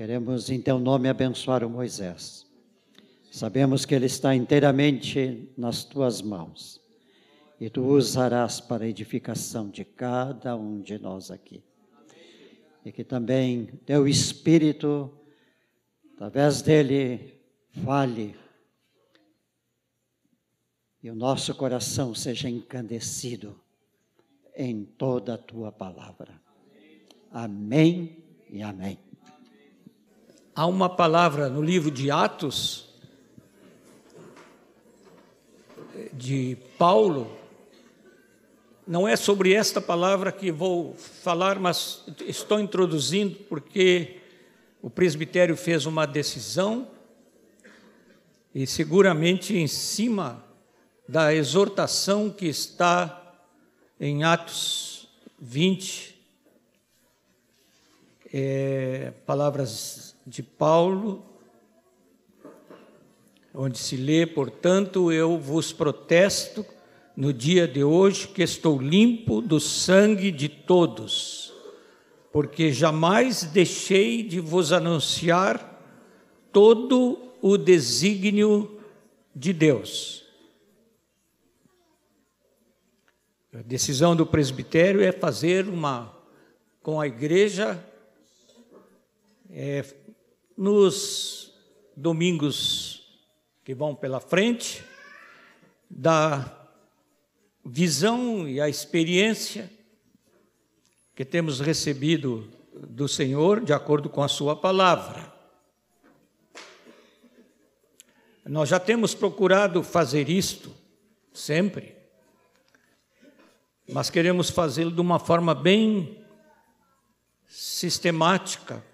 Queremos, em teu nome, abençoar o Moisés. Sabemos que ele está inteiramente nas tuas mãos e tu usarás para a edificação de cada um de nós aqui. E que também teu Espírito, através dele, fale e o nosso coração seja encandecido em toda a tua palavra. Amém e amém. Há uma palavra no livro de Atos de Paulo. Não é sobre esta palavra que vou falar, mas estou introduzindo porque o presbitério fez uma decisão e seguramente em cima da exortação que está em Atos 20, é, palavras de Paulo, onde se lê: Portanto, eu vos protesto no dia de hoje que estou limpo do sangue de todos, porque jamais deixei de vos anunciar todo o desígnio de Deus. A decisão do presbitério é fazer uma com a igreja é, nos domingos que vão pela frente, da visão e a experiência que temos recebido do Senhor de acordo com a Sua palavra. Nós já temos procurado fazer isto sempre mas queremos fazê-lo de uma forma bem sistemática,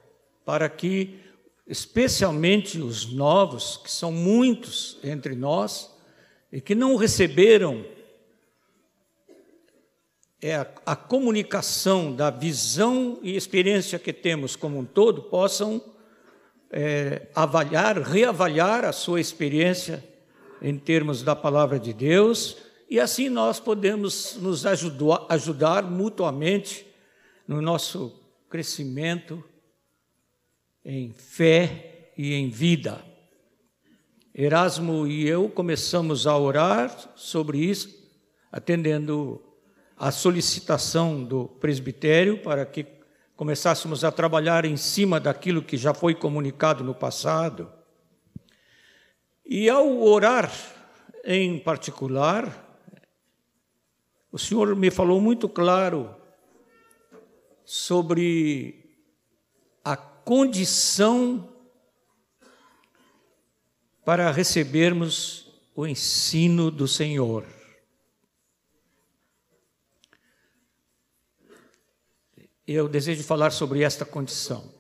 para que, especialmente os novos, que são muitos entre nós, e que não receberam é a, a, comunicação da visão e experiência que temos como um todo, possam é, avaliar, reavaliar a sua experiência em termos da palavra de Deus e assim nós podemos nos ajudar, ajudar mutuamente no nosso crescimento em fé e em vida. Erasmo e eu começamos a orar sobre isso, atendendo a solicitação do presbitério para que começássemos a trabalhar em cima daquilo que já foi comunicado no passado. E ao orar em particular, o Senhor me falou muito claro sobre condição para recebermos o ensino do Senhor. Eu desejo falar sobre esta condição.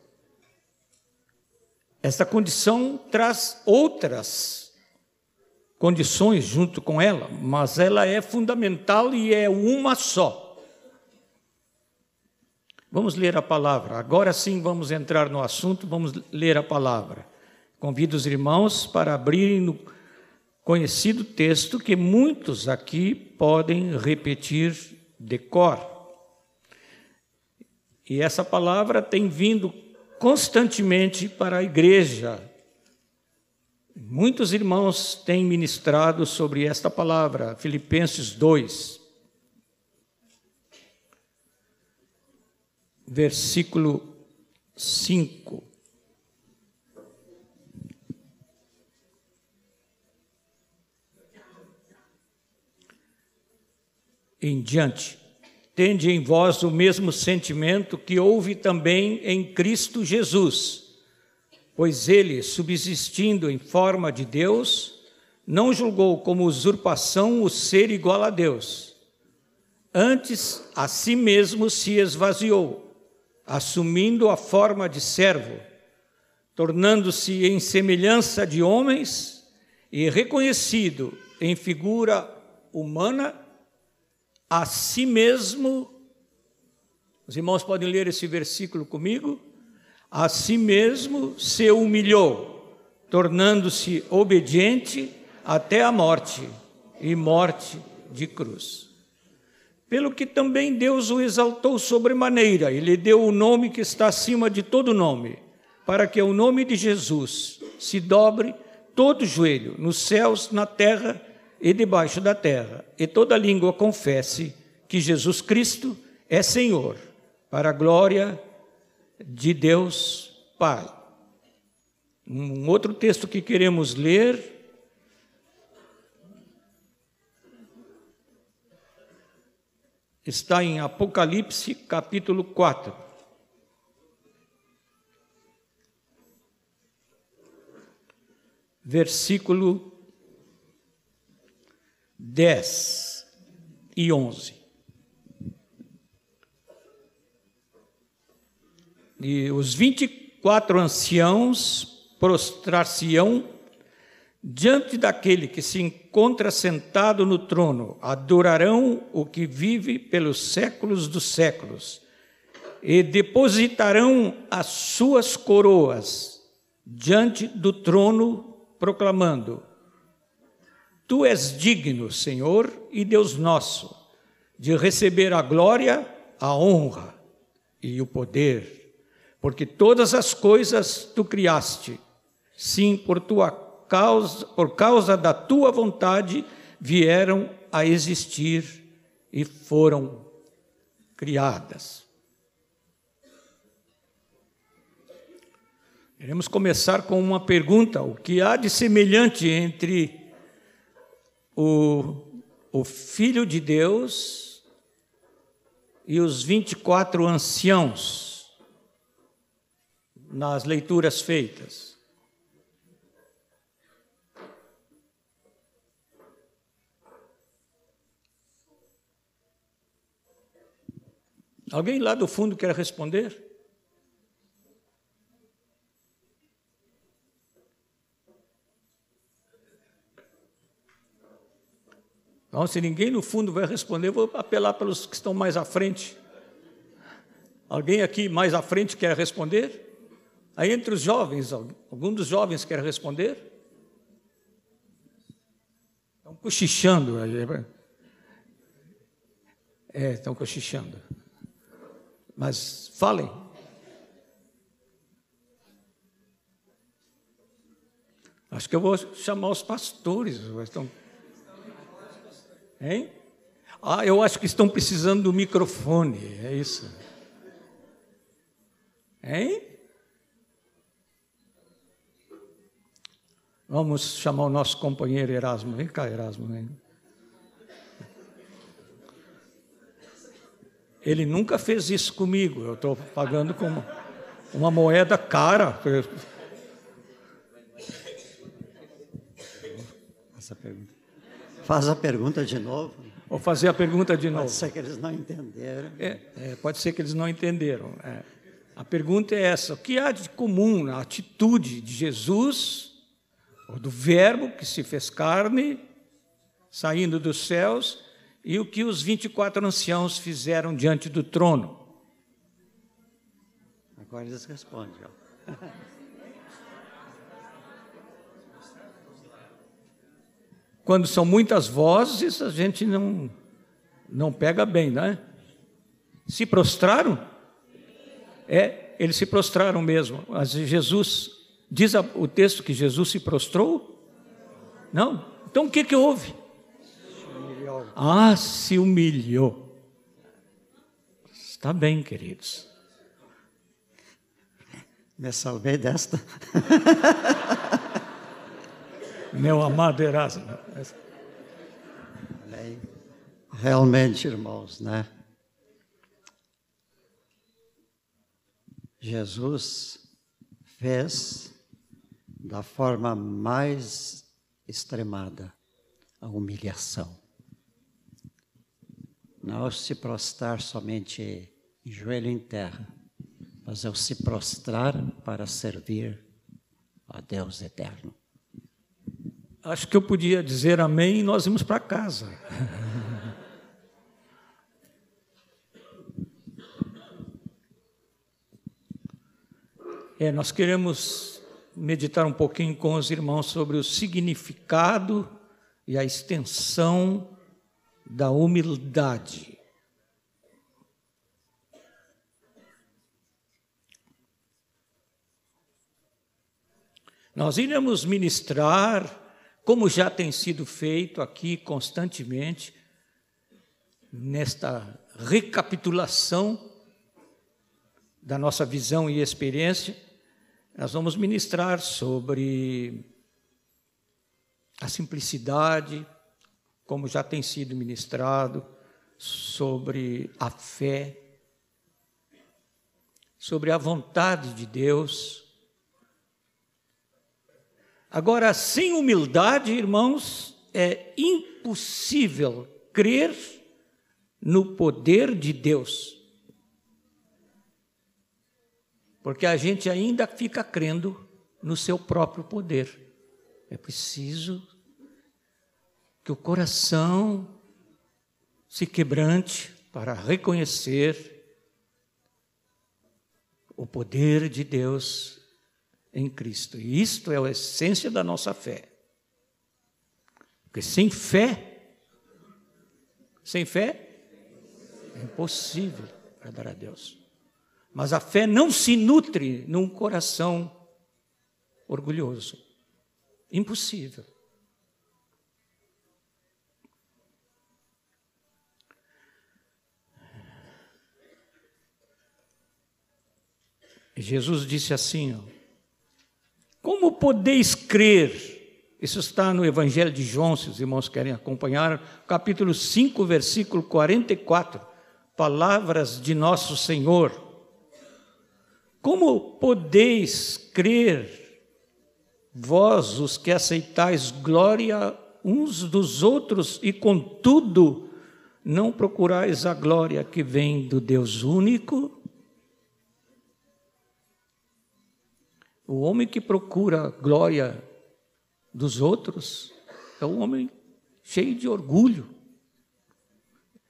Esta condição traz outras condições junto com ela, mas ela é fundamental e é uma só. Vamos ler a palavra. Agora sim vamos entrar no assunto, vamos ler a palavra. Convido os irmãos para abrirem no conhecido texto que muitos aqui podem repetir de cor. E essa palavra tem vindo constantemente para a igreja Muitos irmãos têm ministrado sobre esta palavra, Filipenses 2, versículo 5. Em diante, tende em vós o mesmo sentimento que houve também em Cristo Jesus pois ele, subsistindo em forma de Deus, não julgou como usurpação o ser igual a Deus. Antes, a si mesmo se esvaziou, assumindo a forma de servo, tornando-se em semelhança de homens e reconhecido em figura humana, a si mesmo. Os irmãos podem ler esse versículo comigo? a si mesmo se humilhou, tornando-se obediente até a morte e morte de cruz. Pelo que também Deus o exaltou sobremaneira e lhe deu o nome que está acima de todo nome, para que o nome de Jesus se dobre todo joelho, nos céus, na terra e debaixo da terra, e toda língua confesse que Jesus Cristo é Senhor, para a glória de Deus Pai. Um outro texto que queremos ler está em Apocalipse capítulo 4. Versículo 10 e 11. E os 24 anciãos prostrar-se-ão diante daquele que se encontra sentado no trono, adorarão o que vive pelos séculos dos séculos e depositarão as suas coroas diante do trono, proclamando: Tu és digno, Senhor e Deus nosso, de receber a glória, a honra e o poder, porque todas as coisas tu criaste, sim, por tua causa, por causa da tua vontade, vieram a existir e foram criadas. Queremos começar com uma pergunta: o que há de semelhante entre o, o Filho de Deus e os 24 anciãos nas leituras feitas? Alguém lá do fundo quer responder? Então, se ninguém no fundo vai responder, vou apelar pelos que estão mais à frente. Alguém aqui mais à frente quer responder? Aí entre os jovens, algum dos jovens quer responder? Estão cochichando. É, estão cochichando. Mas falem. Acho que eu vou chamar os pastores. Estão... Hein? Ah, eu acho que estão precisando do microfone, é isso. Hein? Vamos chamar o nosso companheiro Erasmo. Vem cá, Erasmo. Vem. Ele nunca fez isso comigo. Eu estou pagando com uma moeda cara. Essa pergunta. Faz a pergunta de novo. Vou fazer a pergunta de novo. Pode ser que eles não entenderam. É, é, pode ser que eles não entenderam. É. A pergunta é essa: o que há de comum na atitude de Jesus, ou do Verbo que se fez carne, saindo dos céus, e o que os 24 anciãos fizeram diante do trono. Agora eles respondem. Quando são muitas vozes, a gente não, não pega bem, né? Se prostraram? É, eles se prostraram mesmo. Mas Jesus, diz o texto que Jesus se prostrou? Não? Então o que, que houve? Ah, se humilhou. Está bem, queridos. Me salvei desta. Meu amado Erasmo. Realmente, irmãos, né? Jesus fez da forma mais extremada a humilhação não se prostrar somente em joelho em terra, mas é o se prostrar para servir a Deus eterno. Acho que eu podia dizer amém e nós vamos para casa. É, nós queremos meditar um pouquinho com os irmãos sobre o significado e a extensão da humildade. Nós iremos ministrar, como já tem sido feito aqui constantemente, nesta recapitulação da nossa visão e experiência, nós vamos ministrar sobre a simplicidade, como já tem sido ministrado, sobre a fé, sobre a vontade de Deus. Agora, sem humildade, irmãos, é impossível crer no poder de Deus. Porque a gente ainda fica crendo no seu próprio poder. É preciso que o coração se quebrante para reconhecer o poder de Deus em Cristo. E isto é a essência da nossa fé. Porque sem fé, sem fé, é impossível agradar a Deus. Mas a fé não se nutre num coração orgulhoso. Impossível. Jesus disse assim: ó, Como podeis crer? Isso está no Evangelho de João, se os irmãos querem acompanhar, capítulo 5, versículo 44 palavras de nosso Senhor. Como podeis crer, vós os que aceitais glória uns dos outros e, contudo, não procurais a glória que vem do Deus único? O homem que procura glória dos outros é um homem cheio de orgulho.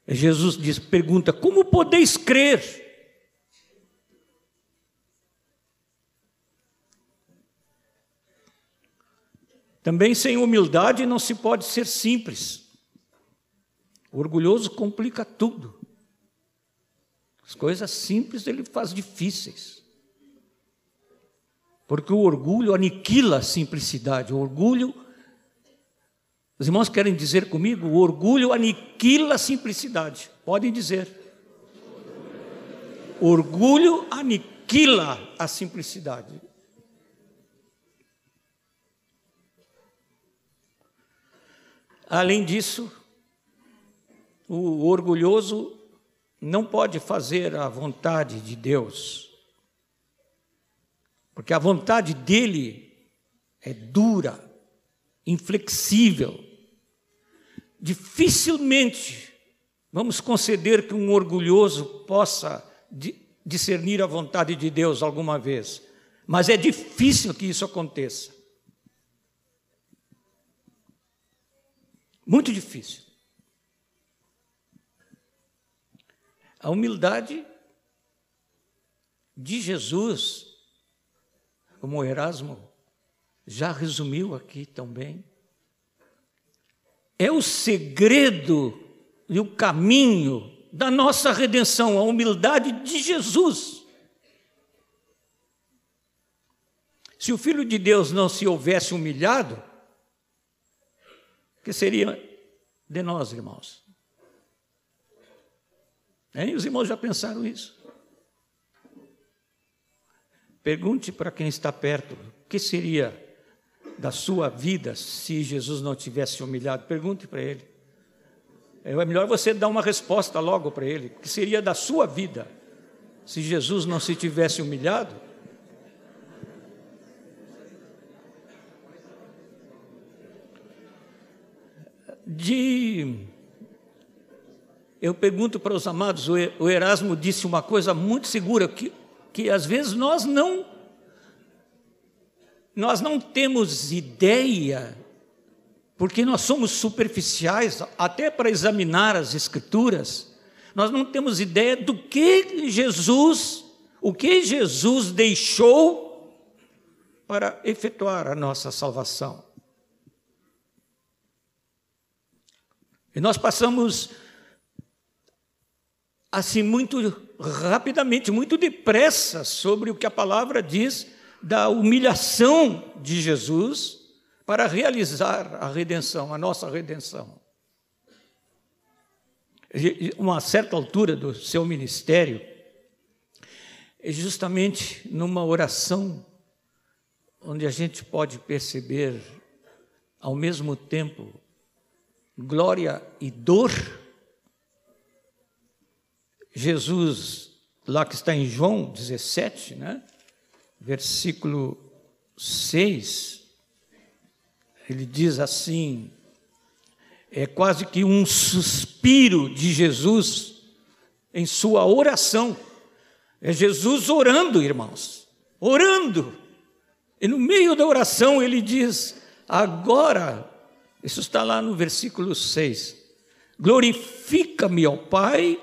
Jesus diz, pergunta: Como podeis crer? Também sem humildade não se pode ser simples. O orgulhoso complica tudo. As coisas simples ele faz difíceis. Porque o orgulho aniquila a simplicidade. O orgulho os irmãos querem dizer comigo? O orgulho aniquila a simplicidade. Podem dizer. O orgulho aniquila a simplicidade. Além disso, o orgulhoso não pode fazer a vontade de Deus, porque a vontade dele é dura, inflexível. Dificilmente vamos conceder que um orgulhoso possa discernir a vontade de Deus alguma vez, mas é difícil que isso aconteça. Muito difícil. A humildade de Jesus, como Erasmo já resumiu aqui também. É o segredo e o caminho da nossa redenção, a humildade de Jesus. Se o Filho de Deus não se houvesse humilhado, que seria de nós, irmãos? Hein? Os irmãos já pensaram isso? Pergunte para quem está perto, o que seria da sua vida se Jesus não tivesse humilhado? Pergunte para ele. É melhor você dar uma resposta logo para ele, que seria da sua vida se Jesus não se tivesse humilhado? De eu pergunto para os amados, o Erasmo disse uma coisa muito segura que que às vezes nós não nós não temos ideia, porque nós somos superficiais, até para examinar as Escrituras, nós não temos ideia do que Jesus, o que Jesus deixou para efetuar a nossa salvação. E nós passamos assim muito rapidamente, muito depressa sobre o que a palavra diz da humilhação de Jesus para realizar a redenção, a nossa redenção. Uma certa altura do seu ministério, é justamente numa oração onde a gente pode perceber ao mesmo tempo glória e dor. Jesus, lá que está em João 17, né? versículo 6, ele diz assim: é quase que um suspiro de Jesus em sua oração. É Jesus orando, irmãos, orando. E no meio da oração ele diz: Agora, isso está lá no versículo 6, glorifica-me, ó Pai,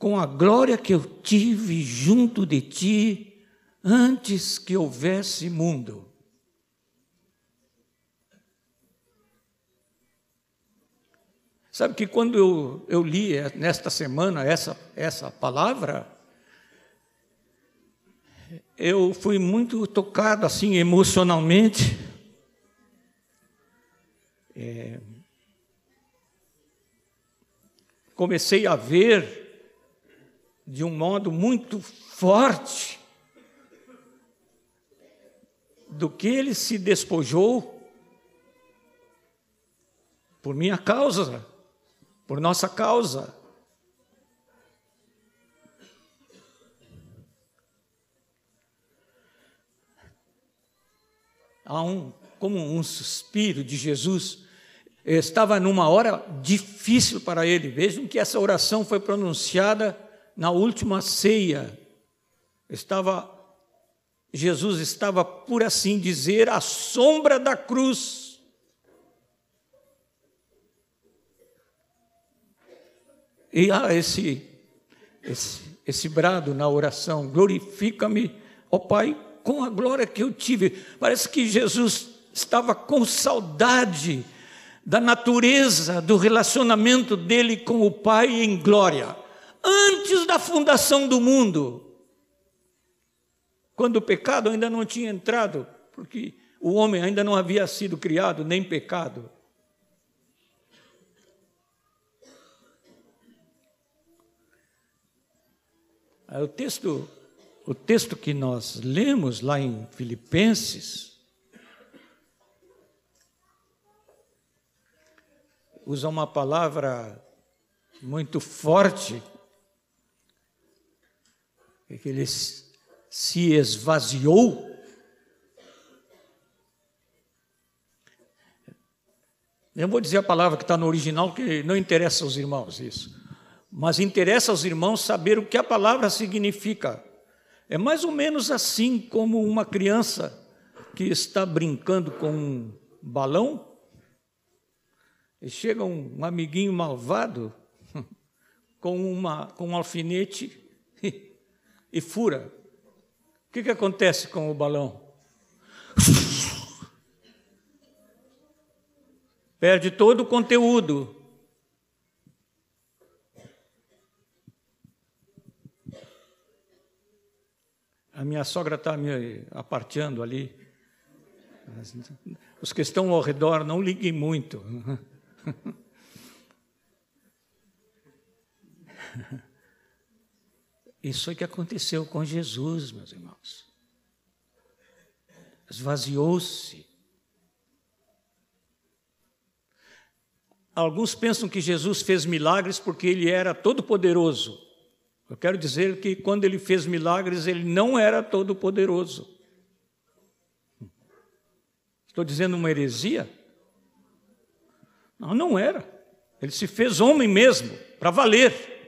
com a glória que eu tive junto de ti antes que houvesse mundo. Sabe que quando eu, eu li nesta semana essa, essa palavra, eu fui muito tocado assim emocionalmente. É, comecei a ver de um modo muito forte do que ele se despojou por minha causa por nossa causa. Há um, como um suspiro de Jesus, estava numa hora difícil para ele. Vejam que essa oração foi pronunciada na última ceia. Estava Jesus estava, por assim dizer, à sombra da cruz. E há esse, esse, esse brado na oração: glorifica-me, ó Pai, com a glória que eu tive. Parece que Jesus estava com saudade da natureza do relacionamento dele com o Pai em glória, antes da fundação do mundo. Quando o pecado ainda não tinha entrado, porque o homem ainda não havia sido criado, nem pecado. O texto, o texto que nós lemos lá em Filipenses usa uma palavra muito forte, que ele se esvaziou. Eu vou dizer a palavra que está no original, que não interessa aos irmãos isso mas interessa aos irmãos saber o que a palavra significa. É mais ou menos assim como uma criança que está brincando com um balão e chega um, amiguinho malvado com, uma, com um alfinete e fura. O que, que acontece com o balão? Perde todo o conteúdo. A minha sogra está me aparteando ali. Os que estão ao redor, não liguem muito. Isso é que aconteceu com Jesus, meus irmãos. Esvaziou-se. Alguns pensam que Jesus fez milagres porque ele era todo poderoso. Eu quero dizer que quando ele fez milagres, ele não era todo poderoso. Estou dizendo uma heresia? Não, não era. Ele se fez homem mesmo, para valer.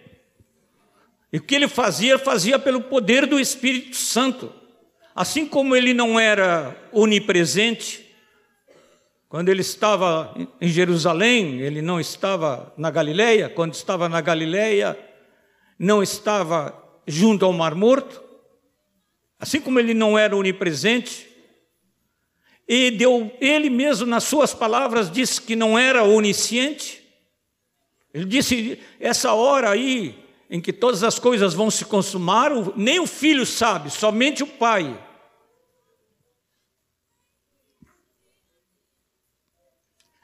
E o que ele fazia, fazia pelo poder do Espírito Santo. Assim como ele não era onipresente, quando ele estava em Jerusalém, ele não estava na Galileia, quando estava na Galileia, não estava junto ao Mar Morto, assim como ele não era onipresente, e deu, ele mesmo, nas suas palavras, disse que não era onisciente. Ele disse: essa hora aí em que todas as coisas vão se consumar, nem o filho sabe, somente o pai.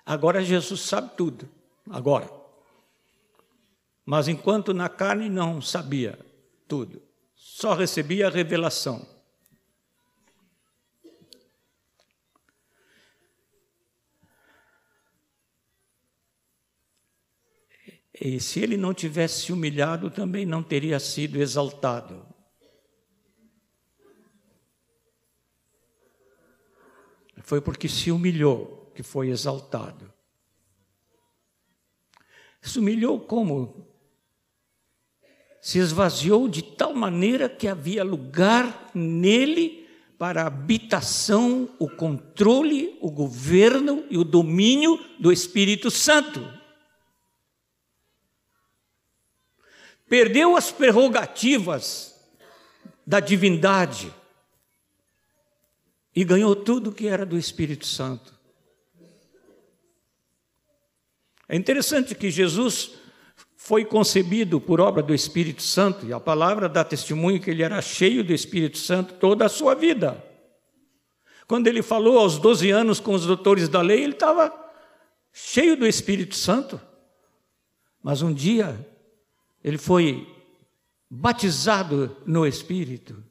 Agora Jesus sabe tudo, agora. Mas enquanto na carne não sabia tudo, só recebia a revelação. E se ele não tivesse se humilhado, também não teria sido exaltado. Foi porque se humilhou que foi exaltado. Se humilhou como? Se esvaziou de tal maneira que havia lugar nele para a habitação, o controle, o governo e o domínio do Espírito Santo. Perdeu as prerrogativas da divindade e ganhou tudo que era do Espírito Santo. É interessante que Jesus foi concebido por obra do Espírito Santo, e a palavra dá testemunho que ele era cheio do Espírito Santo toda a sua vida. Quando ele falou aos 12 anos com os doutores da lei, ele estava cheio do Espírito Santo. Mas um dia ele foi batizado no Espírito.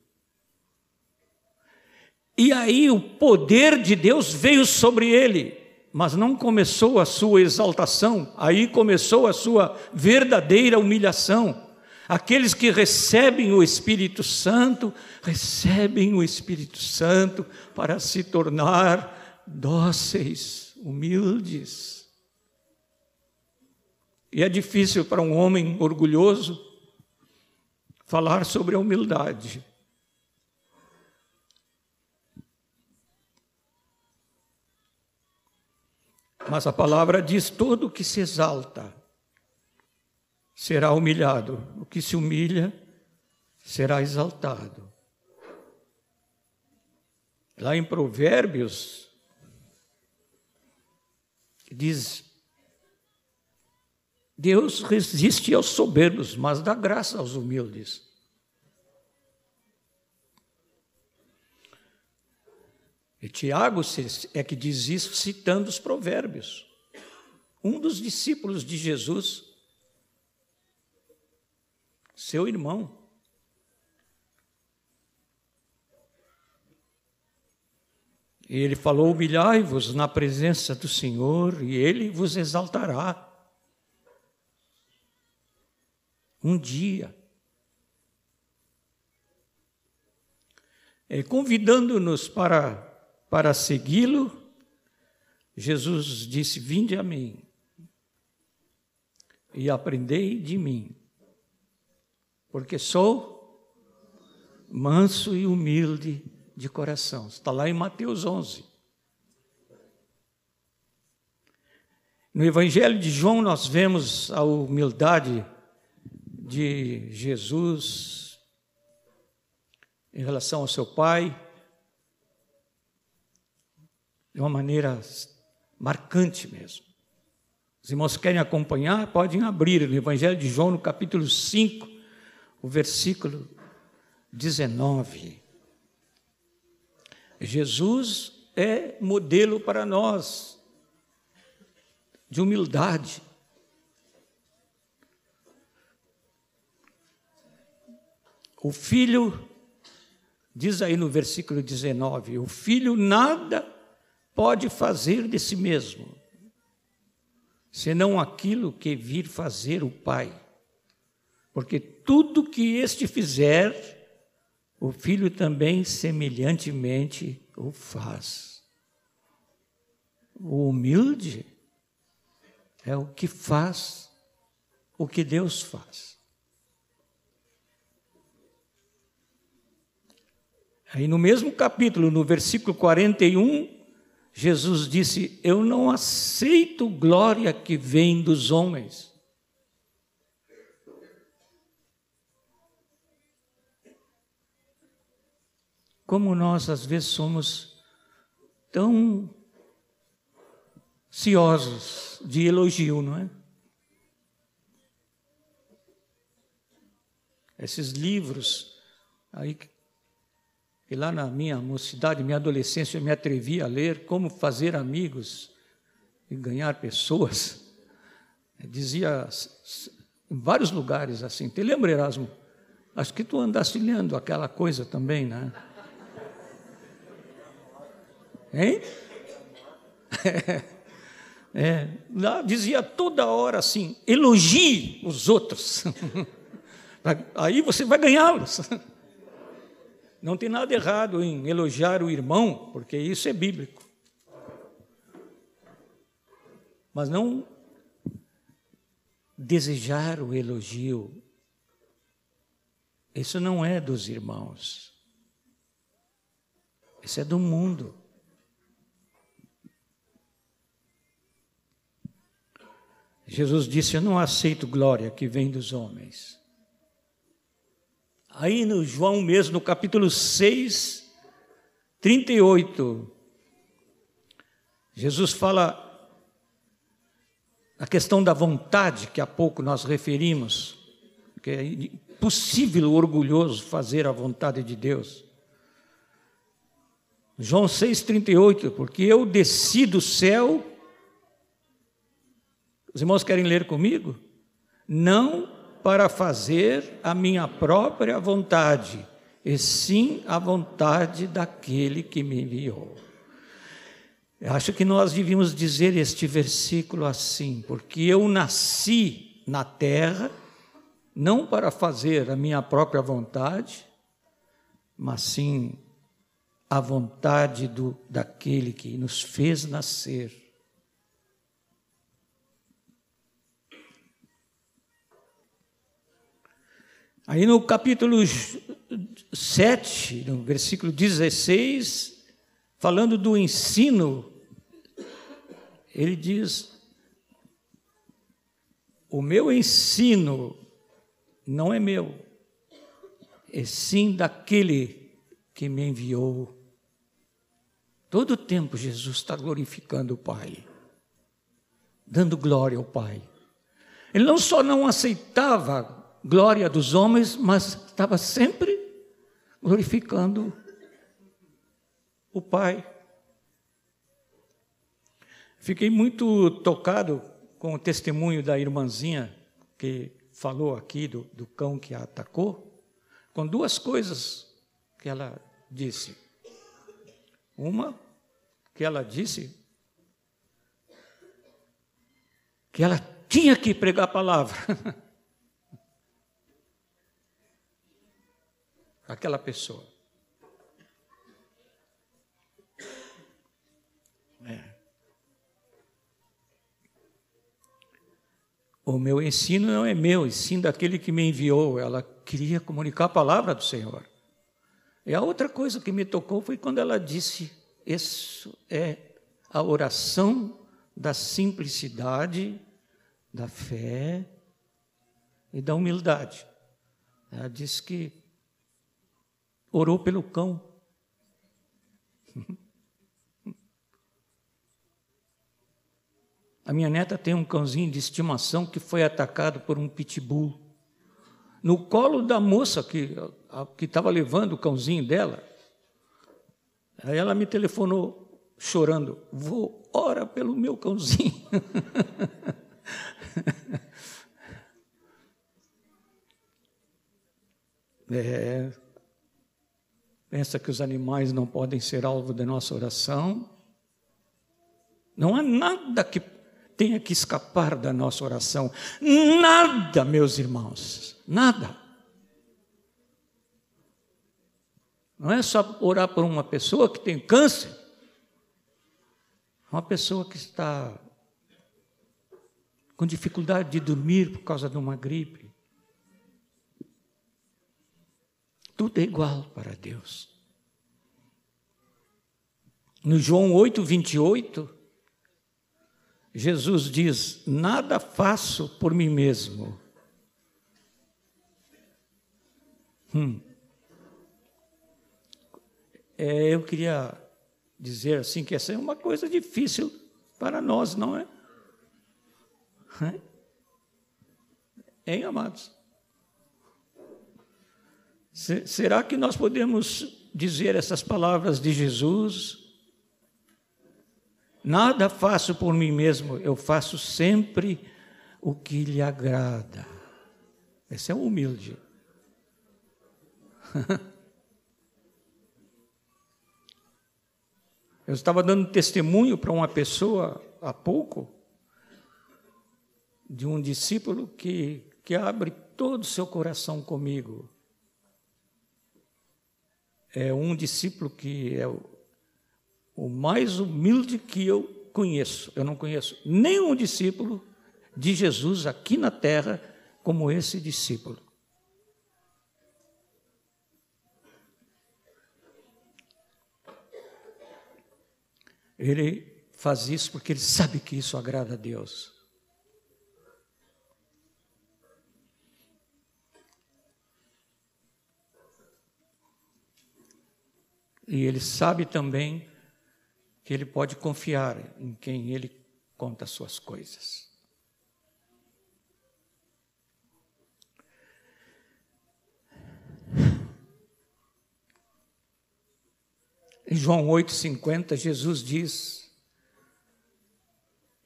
E aí o poder de Deus veio sobre ele, mas não começou a sua exaltação, aí começou a sua verdadeira humilhação. Aqueles que recebem o Espírito Santo, recebem o Espírito Santo para se tornar dóceis, humildes. E é difícil para um homem orgulhoso falar sobre a humildade. Mas a palavra diz: todo o que se exalta será humilhado, o que se humilha será exaltado. Lá em Provérbios, diz Deus resiste aos soberbos, mas dá graça aos humildes. E Tiago é que diz isso citando os provérbios. Um dos discípulos de Jesus, seu irmão. E ele falou: humilhai-vos na presença do Senhor, e ele vos exaltará. Um dia. É, Convidando-nos para, para segui-lo, Jesus disse: Vinde a mim e aprendei de mim, porque sou manso e humilde de coração. Está lá em Mateus 11. No Evangelho de João, nós vemos a humildade de Jesus em relação ao seu pai, de uma maneira marcante mesmo. Os irmãos querem acompanhar, podem abrir no Evangelho de João, no capítulo 5, o versículo 19. Jesus é modelo para nós de humildade. O filho, diz aí no versículo 19: o filho nada pode fazer de si mesmo, senão aquilo que vir fazer o pai. Porque tudo que este fizer, o filho também semelhantemente o faz. O humilde é o que faz o que Deus faz. Aí no mesmo capítulo, no versículo 41, Jesus disse: Eu não aceito glória que vem dos homens. Como nós às vezes somos tão ciosos de elogio, não é? Esses livros aí e lá na minha mocidade, minha adolescência, eu me atrevi a ler Como Fazer Amigos e ganhar pessoas. Dizia em vários lugares assim. Te lembra, Erasmo? Acho que tu andaste lendo aquela coisa também, né? Hein? É, lá dizia toda hora assim: elogie os outros. Aí você vai ganhá-los. Não tem nada errado em elogiar o irmão, porque isso é bíblico. Mas não desejar o elogio. Isso não é dos irmãos. Isso é do mundo. Jesus disse: Eu não aceito glória que vem dos homens. Aí no João mesmo, no capítulo 6, 38, Jesus fala a questão da vontade, que há pouco nós referimos, que é impossível o orgulhoso fazer a vontade de Deus. João 6,38, porque eu desci do céu os irmãos querem ler comigo? Não para fazer a minha própria vontade, e sim a vontade daquele que me enviou. Eu acho que nós devíamos dizer este versículo assim, porque eu nasci na terra, não para fazer a minha própria vontade, mas sim a vontade do, daquele que nos fez nascer Aí no capítulo 7, no versículo 16, falando do ensino, ele diz: O meu ensino não é meu, é sim daquele que me enviou. Todo o tempo Jesus está glorificando o Pai, dando glória ao Pai. Ele não só não aceitava glória dos homens, mas estava sempre glorificando o Pai. Fiquei muito tocado com o testemunho da irmãzinha que falou aqui do, do cão que a atacou, com duas coisas que ela disse. Uma, que ela disse que ela tinha que pregar a palavra. aquela pessoa. É. O meu ensino não é meu, e sim daquele que me enviou. Ela queria comunicar a palavra do Senhor. E a outra coisa que me tocou foi quando ela disse: Isso é a oração da simplicidade, da fé e da humildade. Ela disse que orou pelo cão. A minha neta tem um cãozinho de estimação que foi atacado por um pitbull. No colo da moça que estava levando o cãozinho dela, aí ela me telefonou chorando: "Vou ora pelo meu cãozinho". é, pensa que os animais não podem ser alvo da nossa oração. Não há nada que tenha que escapar da nossa oração. Nada, meus irmãos, nada. Não é só orar por uma pessoa que tem câncer, uma pessoa que está com dificuldade de dormir por causa de uma gripe, Tudo é igual para Deus. No João 8, 28, Jesus diz: Nada faço por mim mesmo. Hum. É, eu queria dizer assim que essa é uma coisa difícil para nós, não é? Hein, amados? Será que nós podemos dizer essas palavras de Jesus? Nada faço por mim mesmo, eu faço sempre o que lhe agrada. Esse é o humilde. Eu estava dando testemunho para uma pessoa há pouco, de um discípulo que, que abre todo o seu coração comigo. É um discípulo que é o, o mais humilde que eu conheço. Eu não conheço nenhum discípulo de Jesus aqui na terra como esse discípulo. Ele faz isso porque ele sabe que isso agrada a Deus. E ele sabe também que ele pode confiar em quem ele conta suas coisas. Em João 8,50, Jesus diz: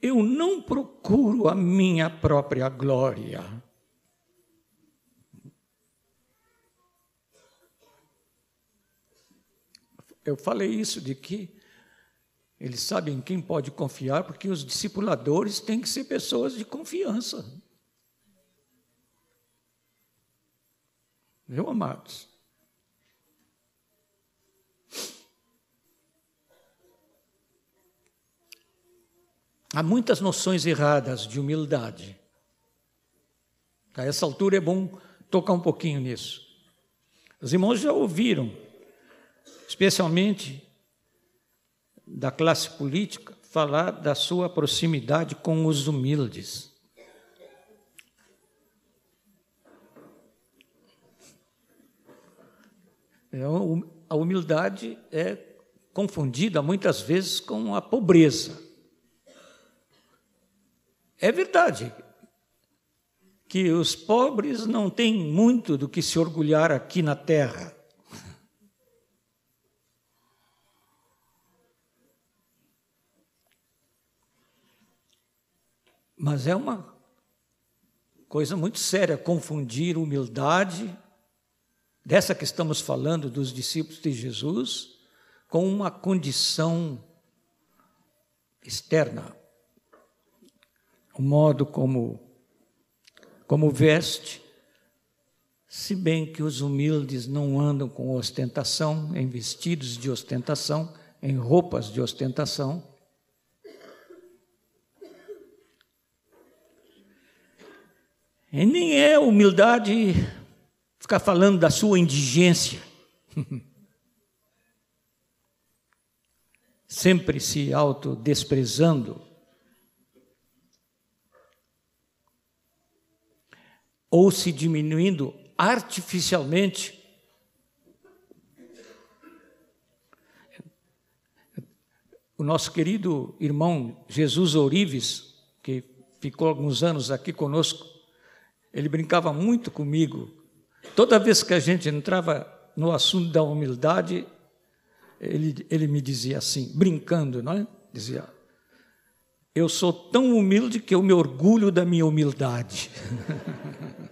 Eu não procuro a minha própria glória. Eu falei isso de que eles sabem quem pode confiar, porque os discipuladores têm que ser pessoas de confiança. Viu, amados? Há muitas noções erradas de humildade. A essa altura é bom tocar um pouquinho nisso. Os irmãos já ouviram, especialmente da classe política, falar da sua proximidade com os humildes. É, a humildade é confundida muitas vezes com a pobreza. É verdade que os pobres não têm muito do que se orgulhar aqui na terra. Mas é uma coisa muito séria confundir humildade, dessa que estamos falando dos discípulos de Jesus, com uma condição externa o modo como, como veste, se bem que os humildes não andam com ostentação, em vestidos de ostentação, em roupas de ostentação. E nem é humildade ficar falando da sua indigência. Sempre se autodesprezando. ou se diminuindo artificialmente. O nosso querido irmão Jesus Ourives, que ficou alguns anos aqui conosco, ele brincava muito comigo. Toda vez que a gente entrava no assunto da humildade, ele, ele me dizia assim, brincando, não é? Dizia: Eu sou tão humilde que eu me orgulho da minha humildade.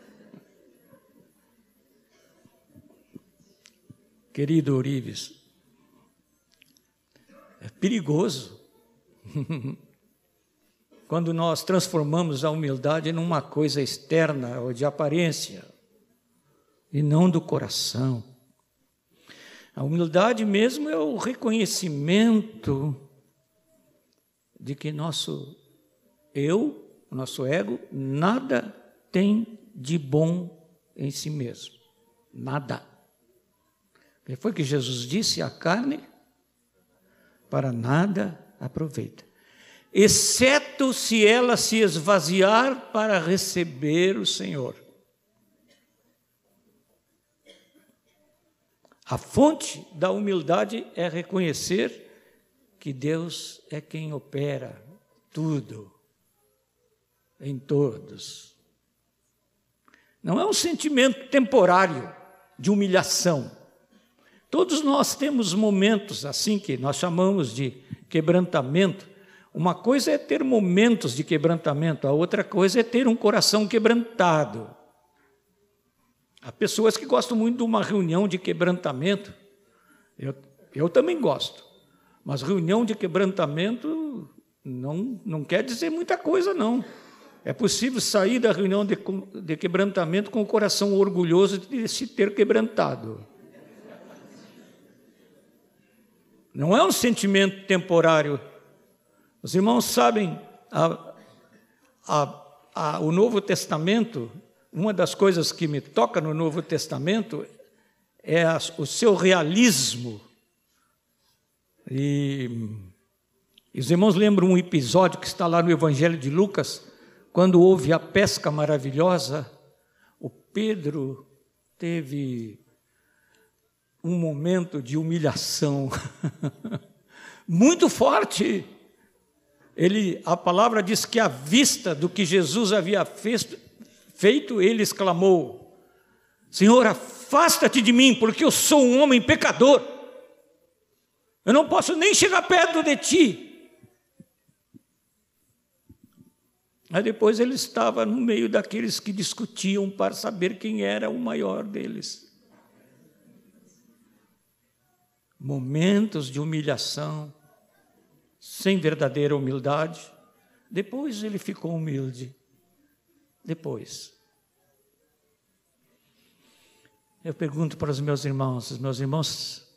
Querido Orives, é perigoso quando nós transformamos a humildade numa coisa externa ou de aparência e não do coração. A humildade mesmo é o reconhecimento de que nosso eu, nosso ego, nada tem de bom em si mesmo. Nada. E foi que Jesus disse: a carne para nada aproveita, exceto se ela se esvaziar para receber o Senhor. A fonte da humildade é reconhecer que Deus é quem opera tudo em todos. Não é um sentimento temporário de humilhação. Todos nós temos momentos assim que nós chamamos de quebrantamento, Uma coisa é ter momentos de quebrantamento, a outra coisa é ter um coração quebrantado. Há pessoas que gostam muito de uma reunião de quebrantamento. Eu, eu também gosto. Mas reunião de quebrantamento não, não quer dizer muita coisa, não. É possível sair da reunião de, de quebrantamento com o coração orgulhoso de se ter quebrantado. Não é um sentimento temporário. Os irmãos sabem, a, a, a, o Novo Testamento, uma das coisas que me toca no Novo Testamento é o seu realismo. E, e os irmãos lembram um episódio que está lá no Evangelho de Lucas, quando houve a pesca maravilhosa, o Pedro teve um momento de humilhação muito forte. Ele, a palavra diz que à vista do que Jesus havia feito, ele exclamou: Senhor, afasta-te de mim, porque eu sou um homem pecador. Eu não posso nem chegar perto de ti. Aí depois ele estava no meio daqueles que discutiam para saber quem era o maior deles. Momentos de humilhação, sem verdadeira humildade. Depois ele ficou humilde. Depois. Eu pergunto para os meus irmãos, os meus irmãos,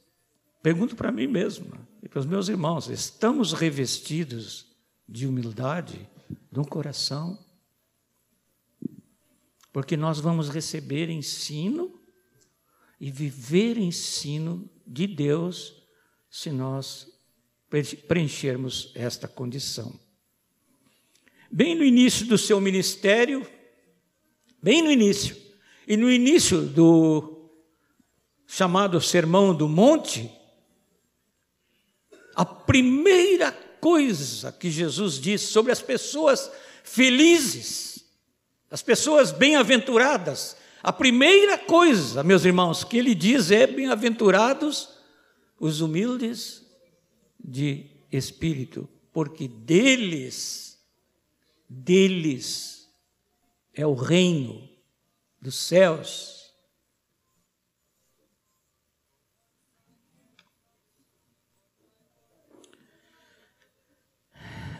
pergunto para mim mesmo e para os meus irmãos: estamos revestidos de humildade? do coração, porque nós vamos receber ensino e viver ensino de Deus se nós preenchermos esta condição. Bem no início do seu ministério, bem no início, e no início do chamado Sermão do Monte, a primeira coisa que Jesus disse sobre as pessoas felizes, as pessoas bem-aventuradas. A primeira coisa, meus irmãos, que ele diz é: bem-aventurados os humildes de espírito, porque deles, deles é o reino dos céus.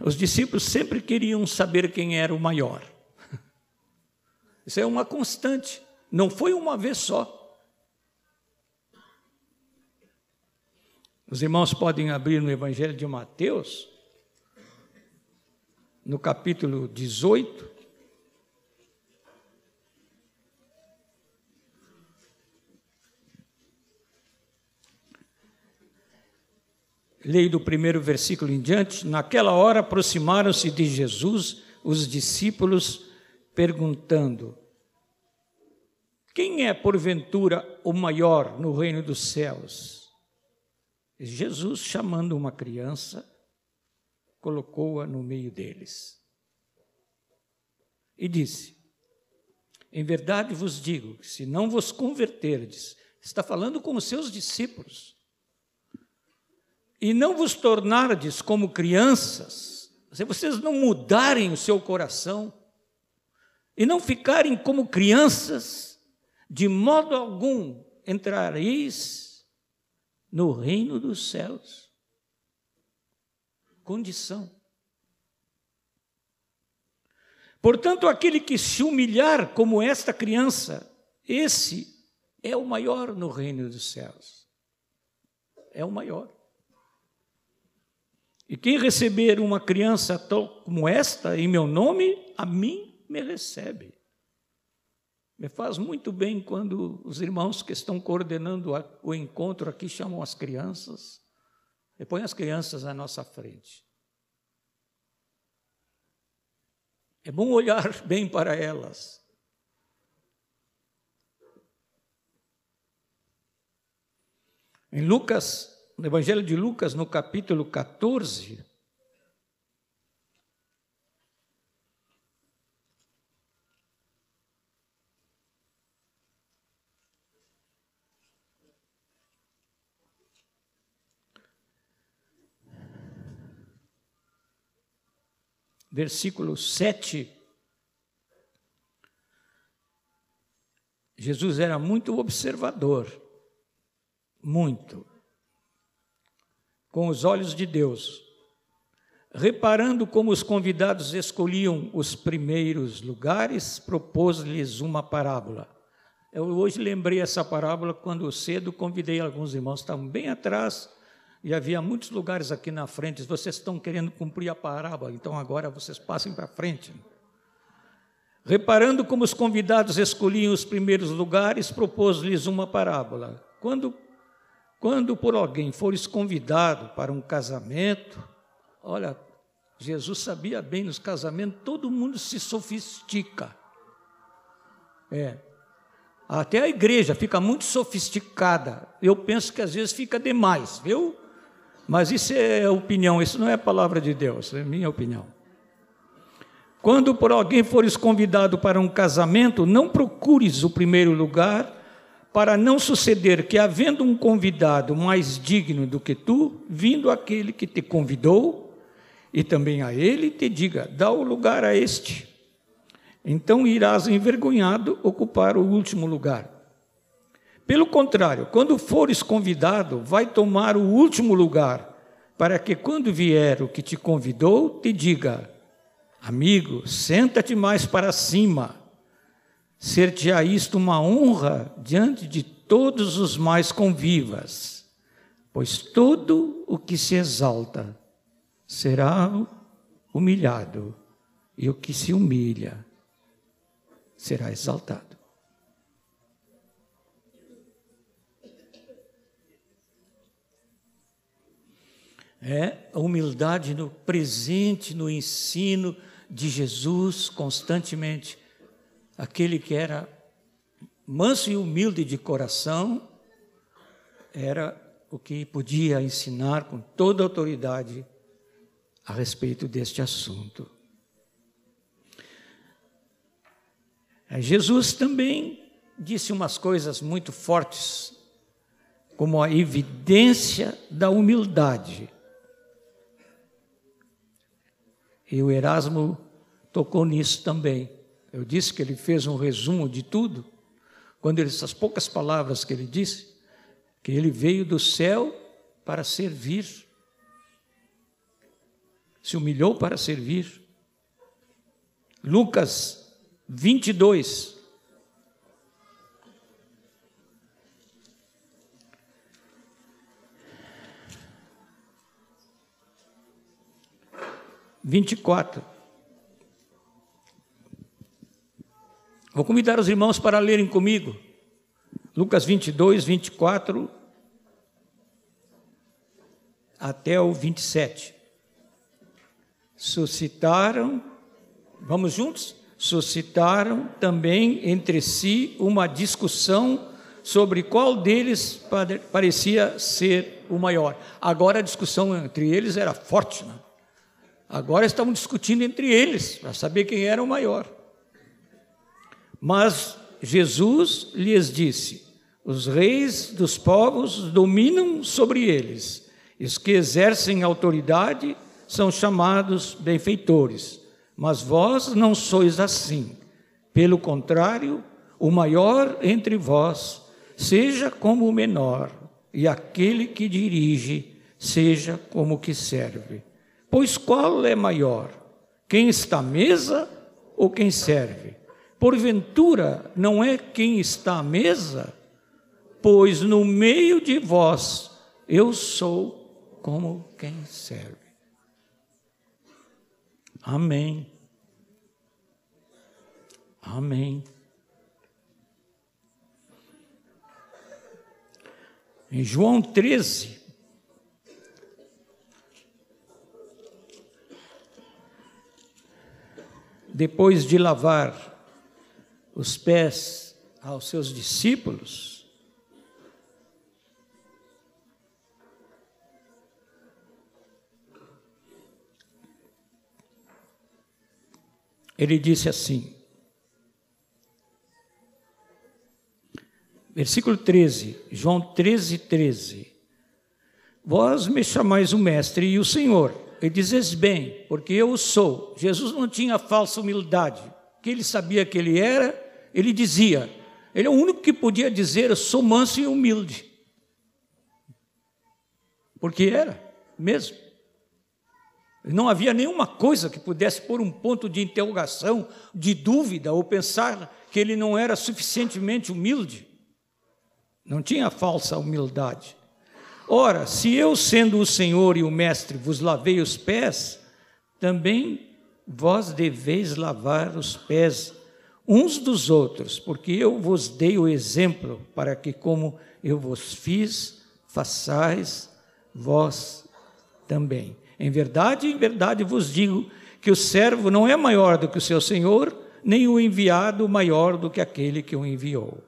Os discípulos sempre queriam saber quem era o maior. Isso é uma constante, não foi uma vez só. Os irmãos podem abrir no Evangelho de Mateus, no capítulo 18. leio do primeiro versículo em diante. Naquela hora aproximaram-se de Jesus os discípulos, perguntando: Quem é, porventura, o maior no reino dos céus? Jesus, chamando uma criança, colocou-a no meio deles. E disse: Em verdade vos digo que se não vos converterdes, está falando com os seus discípulos, e não vos tornardes como crianças, se vocês não mudarem o seu coração e não ficarem como crianças, de modo algum entrareis no reino dos céus. Condição. Portanto, aquele que se humilhar como esta criança, esse é o maior no reino dos céus. É o maior. E quem receber uma criança como esta em meu nome, a mim me recebe. Me faz muito bem quando os irmãos que estão coordenando o encontro aqui chamam as crianças e põem as crianças à nossa frente. É bom olhar bem para elas. Em Lucas no Evangelho de Lucas, no capítulo 14, versículo 7. Jesus era muito observador, muito, com os olhos de Deus, reparando como os convidados escolhiam os primeiros lugares, propôs-lhes uma parábola. Eu hoje lembrei essa parábola quando cedo convidei alguns irmãos, estavam bem atrás e havia muitos lugares aqui na frente. Vocês estão querendo cumprir a parábola, então agora vocês passem para frente. Reparando como os convidados escolhiam os primeiros lugares, propôs-lhes uma parábola. Quando, quando por alguém fores convidado para um casamento, olha, Jesus sabia bem nos casamentos, todo mundo se sofistica. É. Até a igreja fica muito sofisticada. Eu penso que às vezes fica demais, viu? Mas isso é opinião, isso não é palavra de Deus, é minha opinião. Quando por alguém fores convidado para um casamento, não procures o primeiro lugar, para não suceder que, havendo um convidado mais digno do que tu, vindo aquele que te convidou, e também a ele, te diga: dá o lugar a este. Então irás envergonhado ocupar o último lugar. Pelo contrário, quando fores convidado, vai tomar o último lugar, para que quando vier o que te convidou, te diga: Amigo, senta-te mais para cima. Ser-te-á isto uma honra diante de todos os mais convivas, pois todo o que se exalta será humilhado, e o que se humilha será exaltado. É a humildade no presente, no ensino de Jesus constantemente. Aquele que era manso e humilde de coração, era o que podia ensinar com toda autoridade a respeito deste assunto. Jesus também disse umas coisas muito fortes, como a evidência da humildade. E o Erasmo tocou nisso também. Eu disse que ele fez um resumo de tudo, quando ele, essas poucas palavras que ele disse, que ele veio do céu para servir, se humilhou para servir. Lucas 22, 24. Vou convidar os irmãos para lerem comigo. Lucas 22, 24 até o 27. Suscitaram, vamos juntos? Suscitaram também entre si uma discussão sobre qual deles parecia ser o maior. Agora a discussão entre eles era forte, né? Agora estavam discutindo entre eles para saber quem era o maior. Mas Jesus lhes disse: Os reis dos povos dominam sobre eles, e os que exercem autoridade são chamados benfeitores. Mas vós não sois assim. Pelo contrário, o maior entre vós seja como o menor, e aquele que dirige seja como o que serve. Pois qual é maior? Quem está à mesa ou quem serve? Porventura, não é quem está à mesa? Pois no meio de vós eu sou como quem serve. Amém. Amém. Em João 13, depois de lavar os pés aos seus discípulos, ele disse assim, versículo 13, João 13, 13: Vós me chamais o Mestre e o Senhor, e dizes bem, porque eu sou. Jesus não tinha falsa humildade, que ele sabia que ele era, ele dizia. Ele é o único que podia dizer: Eu sou manso e humilde. Porque era mesmo. Não havia nenhuma coisa que pudesse pôr um ponto de interrogação, de dúvida, ou pensar que ele não era suficientemente humilde. Não tinha falsa humildade. Ora, se eu, sendo o Senhor e o Mestre, vos lavei os pés, também vós deveis lavar os pés uns dos outros, porque eu vos dei o exemplo para que, como eu vos fiz, façais vós também. Em verdade, em verdade vos digo que o servo não é maior do que o seu senhor, nem o enviado maior do que aquele que o enviou.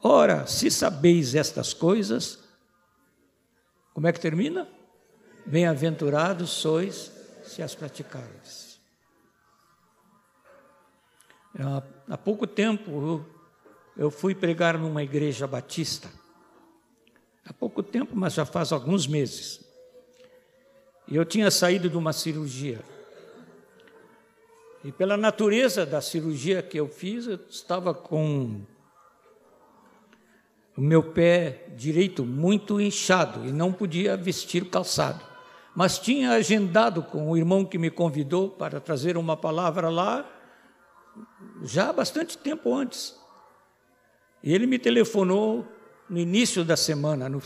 Ora, se sabeis estas coisas, como é que termina? Bem-aventurados sois se as praticares. Há pouco tempo eu fui pregar numa igreja batista. Há pouco tempo, mas já faz alguns meses. E eu tinha saído de uma cirurgia. E pela natureza da cirurgia que eu fiz, eu estava com o meu pé direito muito inchado e não podia vestir calçado. Mas tinha agendado com o irmão que me convidou para trazer uma palavra lá, já há bastante tempo antes. E ele me telefonou no início da semana, no,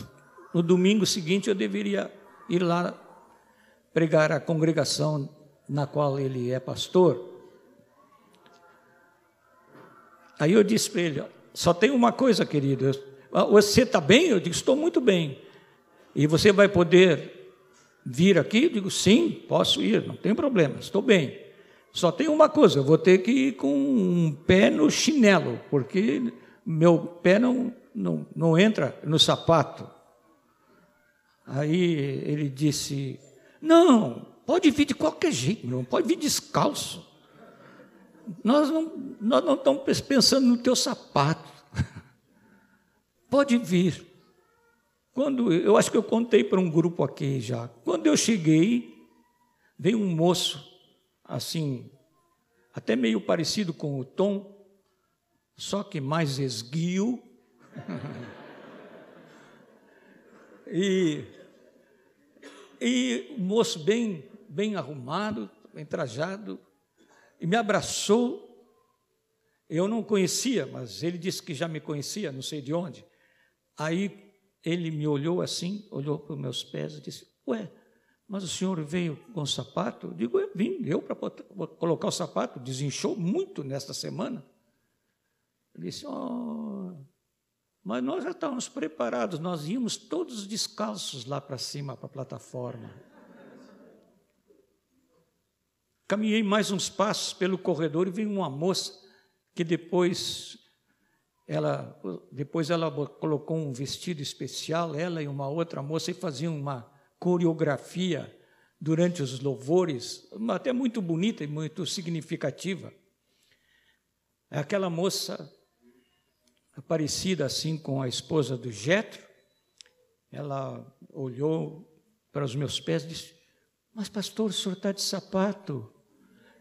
no domingo seguinte eu deveria ir lá pregar a congregação na qual ele é pastor. Aí eu disse para ele: só tem uma coisa, querido, você está bem? Eu digo: estou muito bem. E você vai poder vir aqui? Eu digo: sim, posso ir, não tem problema, estou bem. Só tem uma coisa: eu vou ter que ir com um pé no chinelo, porque meu pé não, não, não entra no sapato. Aí ele disse: não, pode vir de qualquer jeito, não pode vir descalço. Nós não, nós não estamos pensando no teu sapato. Pode vir. Quando eu acho que eu contei para um grupo aqui já. Quando eu cheguei, veio um moço assim, até meio parecido com o Tom, só que mais esguio. e e o moço bem, bem arrumado, bem trajado, e me abraçou. Eu não conhecia, mas ele disse que já me conhecia, não sei de onde. Aí ele me olhou assim, olhou para os meus pés e disse: Ué, mas o senhor veio com sapato? Eu digo: Eu vim, eu para colocar o sapato, desinchou muito nesta semana. Ele disse: Oh, mas nós já estávamos preparados, nós íamos todos descalços lá para cima, para a plataforma. Caminhei mais uns passos pelo corredor e vi uma moça que depois ela, depois ela colocou um vestido especial, ela e uma outra moça, e faziam uma coreografia durante os louvores, até muito bonita e muito significativa. Aquela moça parecida assim com a esposa do Jetro. Ela olhou para os meus pés e disse: Mas, pastor, o senhor está de sapato.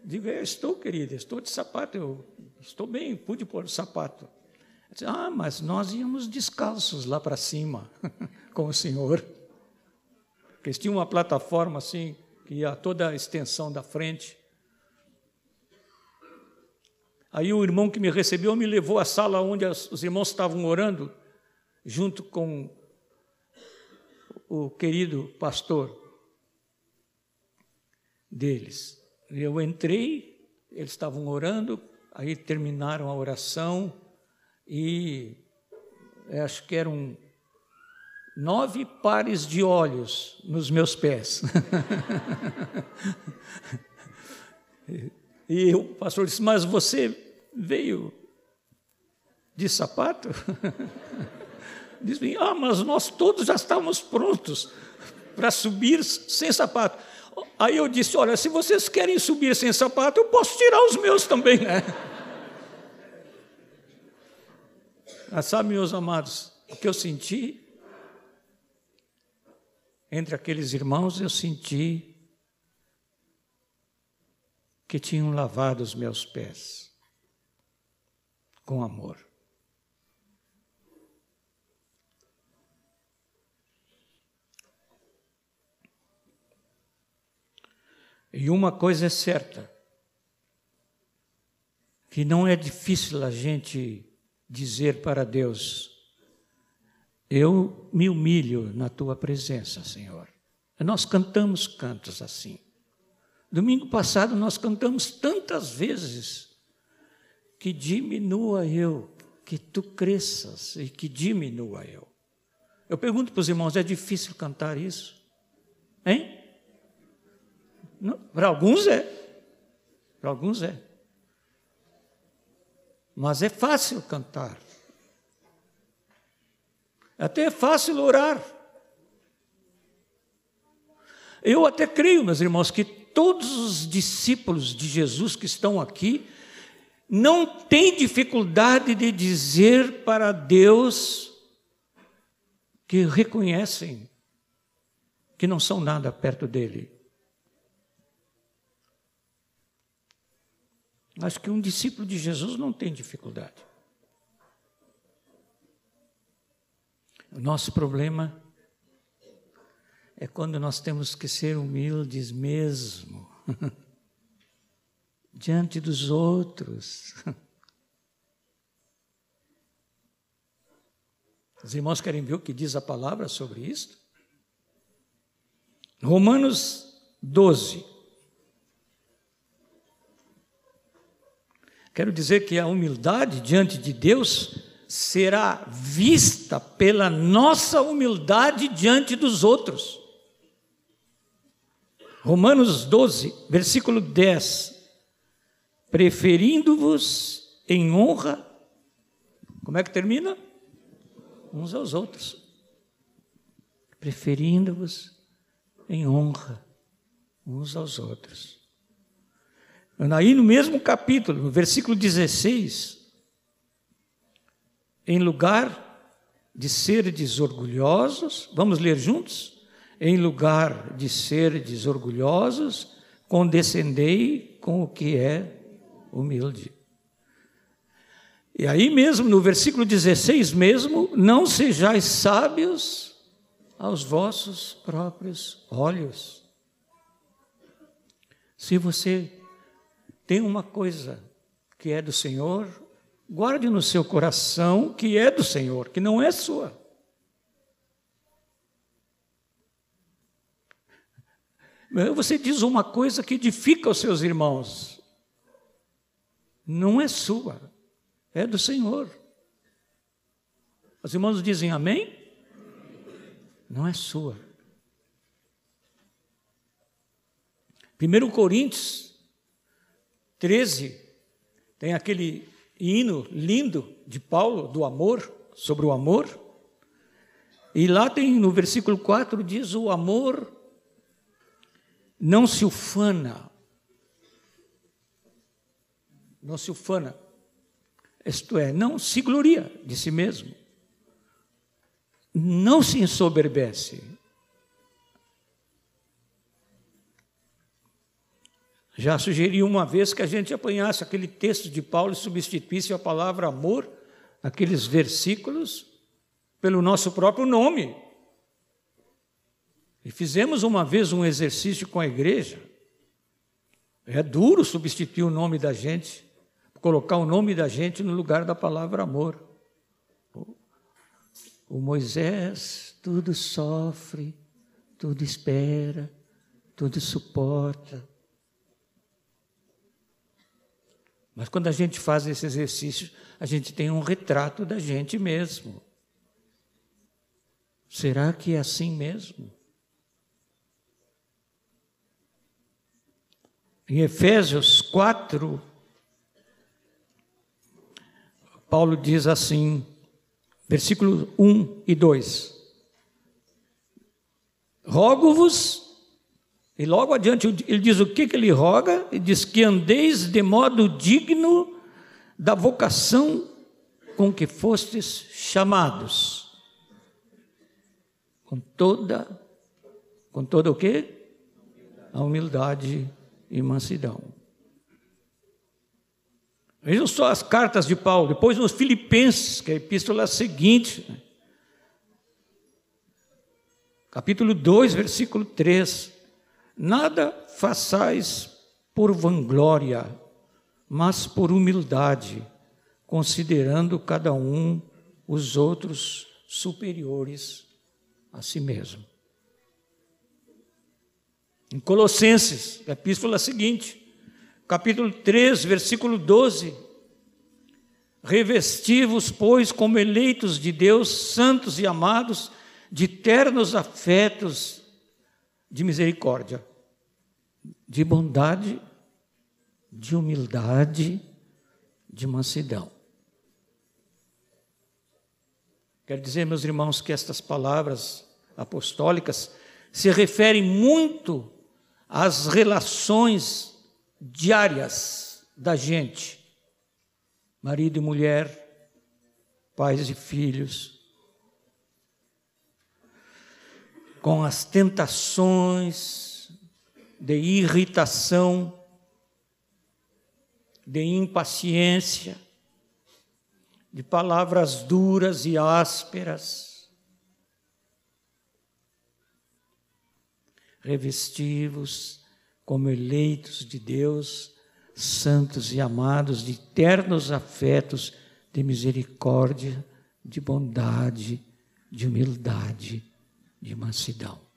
Digo: Eu estou, querida, estou de sapato, eu estou bem, pude pôr o sapato. Ah, mas nós íamos descalços lá para cima com o senhor. Porque tinha uma plataforma assim, que ia toda a extensão da frente. Aí o irmão que me recebeu me levou à sala onde os irmãos estavam orando, junto com o querido pastor deles. Eu entrei, eles estavam orando, aí terminaram a oração e acho que eram nove pares de olhos nos meus pés. E o pastor disse: Mas você veio de sapato? Diz bem, ah, mas nós todos já estávamos prontos para subir sem sapato. Aí eu disse: Olha, se vocês querem subir sem sapato, eu posso tirar os meus também, né? Mas sabe, meus amados, o que eu senti? Entre aqueles irmãos, eu senti que tinham lavado os meus pés com amor. E uma coisa é certa, que não é difícil a gente dizer para Deus: Eu me humilho na tua presença, Senhor. Nós cantamos cantos assim. Domingo passado nós cantamos tantas vezes que diminua eu, que tu cresças e que diminua eu. Eu pergunto para os irmãos: é difícil cantar isso? Hein? Para alguns é. Para alguns é. Mas é fácil cantar. Até é fácil orar. Eu até creio, meus irmãos, que todos os discípulos de Jesus que estão aqui não têm dificuldade de dizer para Deus que reconhecem que não são nada perto dele. Acho que um discípulo de Jesus não tem dificuldade. O nosso problema é quando nós temos que ser humildes mesmo, diante dos outros. Os irmãos querem ver o que diz a palavra sobre isto? Romanos 12. Quero dizer que a humildade diante de Deus será vista pela nossa humildade diante dos outros. Romanos 12, versículo 10. Preferindo-vos em honra, como é que termina? Uns aos outros. Preferindo-vos em honra uns aos outros. Aí no mesmo capítulo, no versículo 16, em lugar de serdes orgulhosos, vamos ler juntos? Em lugar de serdes orgulhosos, condescendei com o que é humilde. E aí mesmo, no versículo 16 mesmo, não sejais sábios aos vossos próprios olhos. Se você tem uma coisa que é do Senhor, guarde no seu coração que é do Senhor, que não é sua. Você diz uma coisa que edifica os seus irmãos, não é sua, é do Senhor. Os irmãos dizem amém? Não é sua. 1 Coríntios 13, tem aquele hino lindo de Paulo, do amor, sobre o amor. E lá tem no versículo 4 diz: o amor não se ufana. Não se ufana. Isto é, não se gloria de si mesmo. Não se ensoberbece. Já sugeri uma vez que a gente apanhasse aquele texto de Paulo e substituísse a palavra amor, aqueles versículos, pelo nosso próprio nome. E fizemos uma vez um exercício com a igreja. É duro substituir o nome da gente, colocar o nome da gente no lugar da palavra amor. O Moisés tudo sofre, tudo espera, tudo suporta. Mas quando a gente faz esse exercício, a gente tem um retrato da gente mesmo. Será que é assim mesmo? Em Efésios 4, Paulo diz assim, versículo 1 e 2: Rogo-vos e logo adiante ele diz o que, que ele roga? Ele diz que andeis de modo digno da vocação com que fostes chamados. Com toda, com toda o quê? A humildade e mansidão. Vejam só as cartas de Paulo, depois nos Filipenses, que é a epístola seguinte, capítulo 2, versículo 3. Nada façais por vanglória, mas por humildade, considerando cada um os outros superiores a si mesmo. Em Colossenses, epístola seguinte, capítulo 3, versículo 12: Revesti-vos, pois, como eleitos de Deus, santos e amados, de ternos afetos de misericórdia, de bondade, de humildade, de mansidão. Quero dizer, meus irmãos, que estas palavras apostólicas se referem muito às relações diárias da gente, marido e mulher, pais e filhos, com as tentações de irritação, de impaciência, de palavras duras e ásperas. Revestivos como eleitos de Deus, santos e amados, de ternos afetos, de misericórdia, de bondade, de humildade, de mansidão.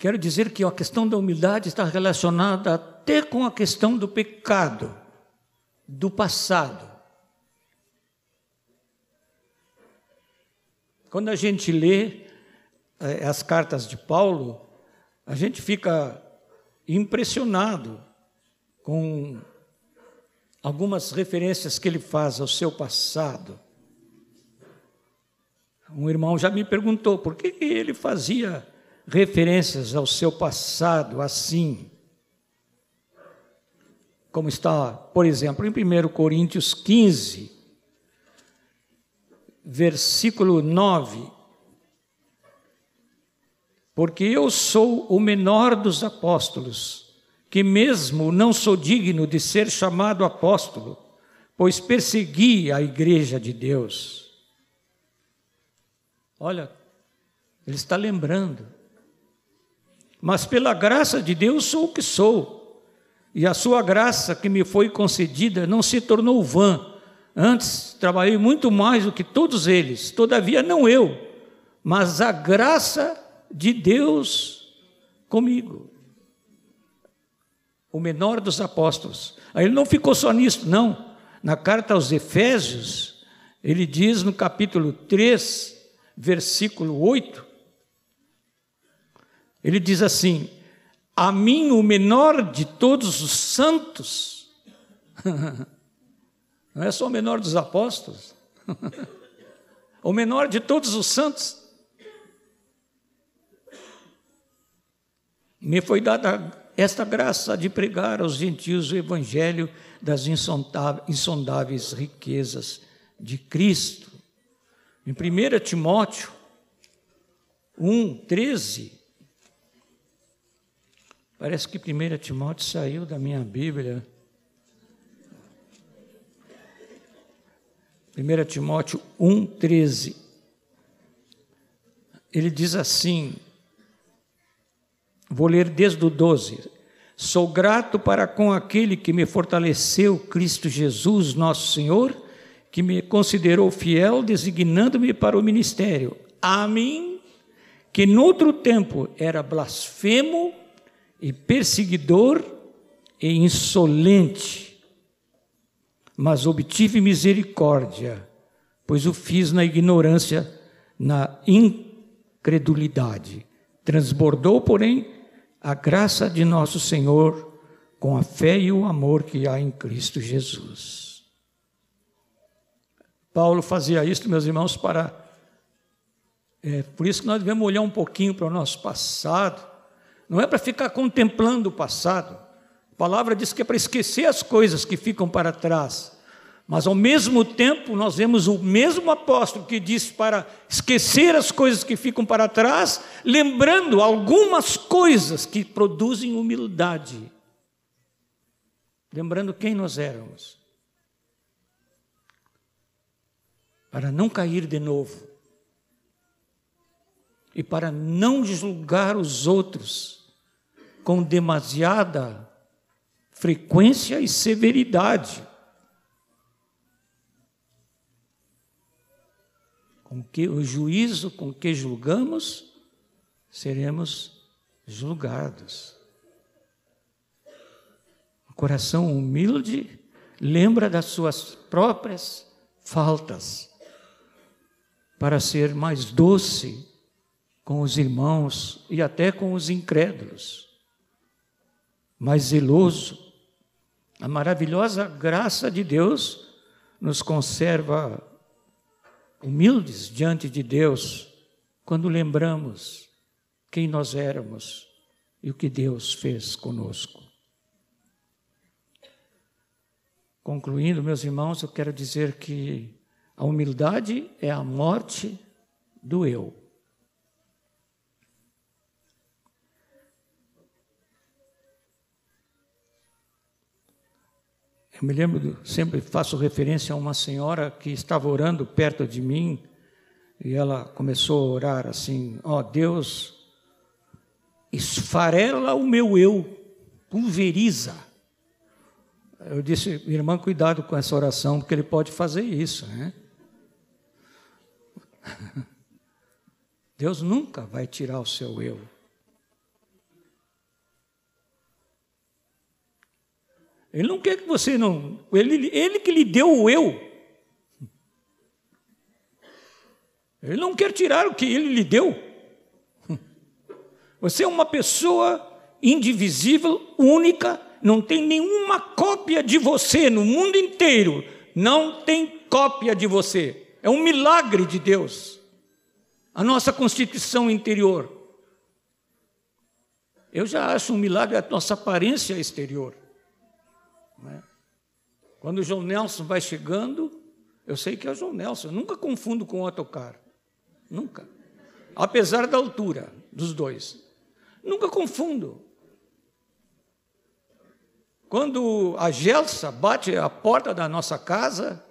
Quero dizer que a questão da humildade está relacionada até com a questão do pecado, do passado. Quando a gente lê eh, as cartas de Paulo, a gente fica impressionado com algumas referências que ele faz ao seu passado. Um irmão já me perguntou por que ele fazia referências ao seu passado assim. Como está, por exemplo, em 1 Coríntios 15, versículo 9. Porque eu sou o menor dos apóstolos, que mesmo não sou digno de ser chamado apóstolo, pois persegui a igreja de Deus. Olha, ele está lembrando mas pela graça de Deus sou o que sou. E a sua graça que me foi concedida não se tornou vã. Antes trabalhei muito mais do que todos eles, todavia não eu, mas a graça de Deus comigo. O menor dos apóstolos. Aí ele não ficou só nisso, não. Na carta aos Efésios, ele diz no capítulo 3, versículo 8, ele diz assim: A mim, o menor de todos os santos, não é só o menor dos apóstolos, o menor de todos os santos, me foi dada esta graça de pregar aos gentios o evangelho das insondáveis riquezas de Cristo. Em 1 Timóteo 1, 13, Parece que 1 Timóteo saiu da minha Bíblia. 1 Timóteo 1,13. Ele diz assim: vou ler desde o 12. Sou grato para com aquele que me fortaleceu, Cristo Jesus, nosso Senhor, que me considerou fiel, designando-me para o ministério. A mim, que noutro tempo era blasfemo, e perseguidor e insolente, mas obtive misericórdia, pois o fiz na ignorância, na incredulidade. Transbordou, porém, a graça de nosso Senhor com a fé e o amor que há em Cristo Jesus. Paulo fazia isso, meus irmãos, para. É, por isso que nós devemos olhar um pouquinho para o nosso passado não é para ficar contemplando o passado. A palavra diz que é para esquecer as coisas que ficam para trás, Mas ao mesmo tempo, nós vemos o mesmo apóstolo que diz para esquecer as coisas que ficam para trás, lembrando algumas coisas que produzem humildade. Lembrando quem nós éramos. Para não cair de novo. E para não julgar os outros com demasiada frequência e severidade. com que o juízo com que julgamos, seremos julgados. O coração humilde lembra das suas próprias faltas, para ser mais doce com os irmãos e até com os incrédulos, mais zeloso. A maravilhosa graça de Deus nos conserva humildes diante de Deus quando lembramos quem nós éramos e o que Deus fez conosco. Concluindo, meus irmãos, eu quero dizer que a humildade é a morte do eu. Eu me lembro, sempre faço referência a uma senhora que estava orando perto de mim e ela começou a orar assim: Ó oh, Deus, esfarela o meu eu, pulveriza. Eu disse, irmã, cuidado com essa oração, porque ele pode fazer isso, né? Deus nunca vai tirar o seu eu. Ele não quer que você não. Ele, ele que lhe deu o eu. Ele não quer tirar o que ele lhe deu. Você é uma pessoa indivisível, única, não tem nenhuma cópia de você no mundo inteiro. Não tem cópia de você. É um milagre de Deus. A nossa constituição interior. Eu já acho um milagre a nossa aparência exterior. Né? Quando o João Nelson vai chegando, eu sei que é o João Nelson, eu nunca confundo com o autocar. Nunca. Apesar da altura dos dois. Nunca confundo. Quando a Gelsa bate a porta da nossa casa,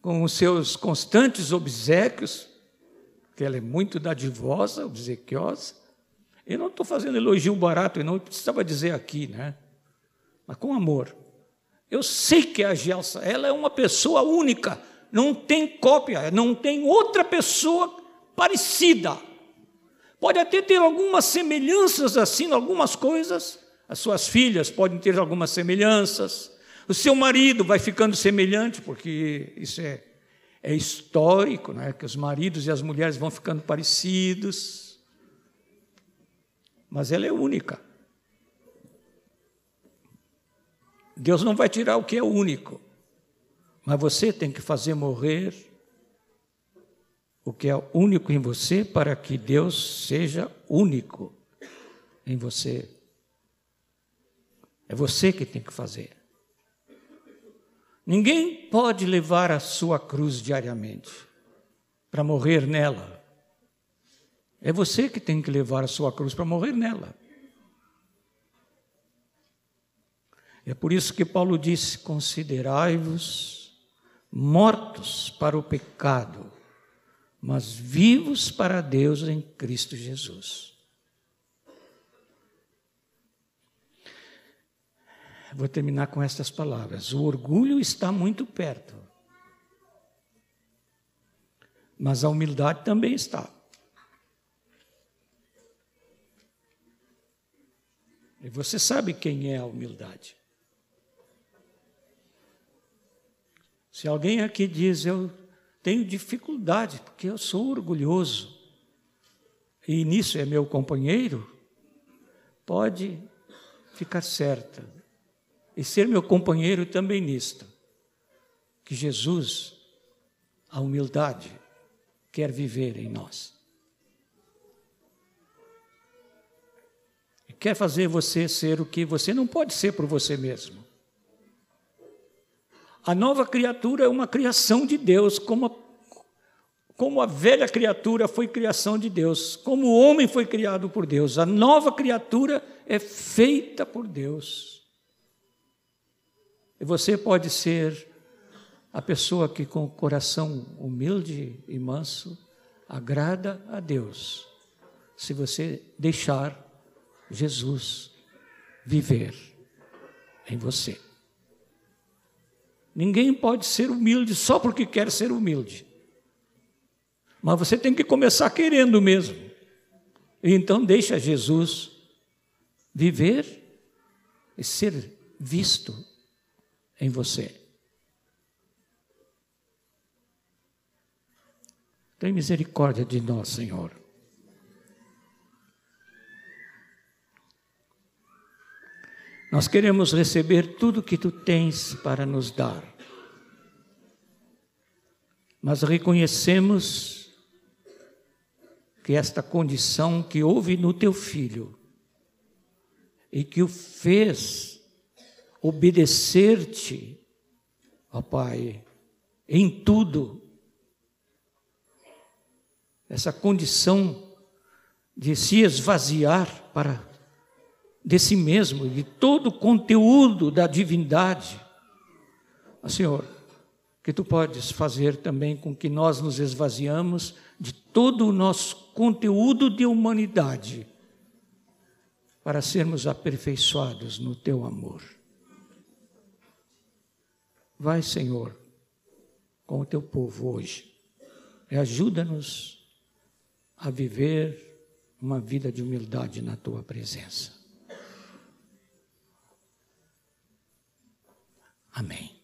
com os seus constantes obsequios, que ela é muito dadivosa, obsequiosa, eu não estou fazendo elogio barato, eu não precisava dizer aqui, né? Mas com amor. Eu sei que é a Gelsa, ela é uma pessoa única, não tem cópia, não tem outra pessoa parecida. Pode até ter algumas semelhanças assim, algumas coisas. As suas filhas podem ter algumas semelhanças. O seu marido vai ficando semelhante, porque isso é, é histórico, né? que os maridos e as mulheres vão ficando parecidos. Mas ela é única. Deus não vai tirar o que é único, mas você tem que fazer morrer o que é único em você para que Deus seja único em você. É você que tem que fazer. Ninguém pode levar a sua cruz diariamente para morrer nela. É você que tem que levar a sua cruz para morrer nela. É por isso que Paulo disse: considerai-vos mortos para o pecado, mas vivos para Deus em Cristo Jesus. Vou terminar com estas palavras. O orgulho está muito perto, mas a humildade também está. E você sabe quem é a humildade. Se alguém aqui diz, eu tenho dificuldade, porque eu sou orgulhoso, e nisso é meu companheiro, pode ficar certa, e ser meu companheiro também nisto, que Jesus, a humildade, quer viver em nós. E quer fazer você ser o que você não pode ser por você mesmo. A nova criatura é uma criação de Deus, como a, como a velha criatura foi criação de Deus, como o homem foi criado por Deus. A nova criatura é feita por Deus. E você pode ser a pessoa que, com o coração humilde e manso, agrada a Deus, se você deixar Jesus viver em você. Ninguém pode ser humilde só porque quer ser humilde. Mas você tem que começar querendo mesmo. Então deixa Jesus viver e ser visto em você. Tem misericórdia de nós, Senhor. Nós queremos receber tudo que tu tens para nos dar. Mas reconhecemos que esta condição que houve no teu filho e que o fez obedecer-te, ó Pai, em tudo, essa condição de se esvaziar para de si mesmo, de todo o conteúdo da divindade. Ah, Senhor, que tu podes fazer também com que nós nos esvaziamos de todo o nosso conteúdo de humanidade, para sermos aperfeiçoados no teu amor. Vai, Senhor, com o teu povo hoje e ajuda-nos a viver uma vida de humildade na tua presença. Amém.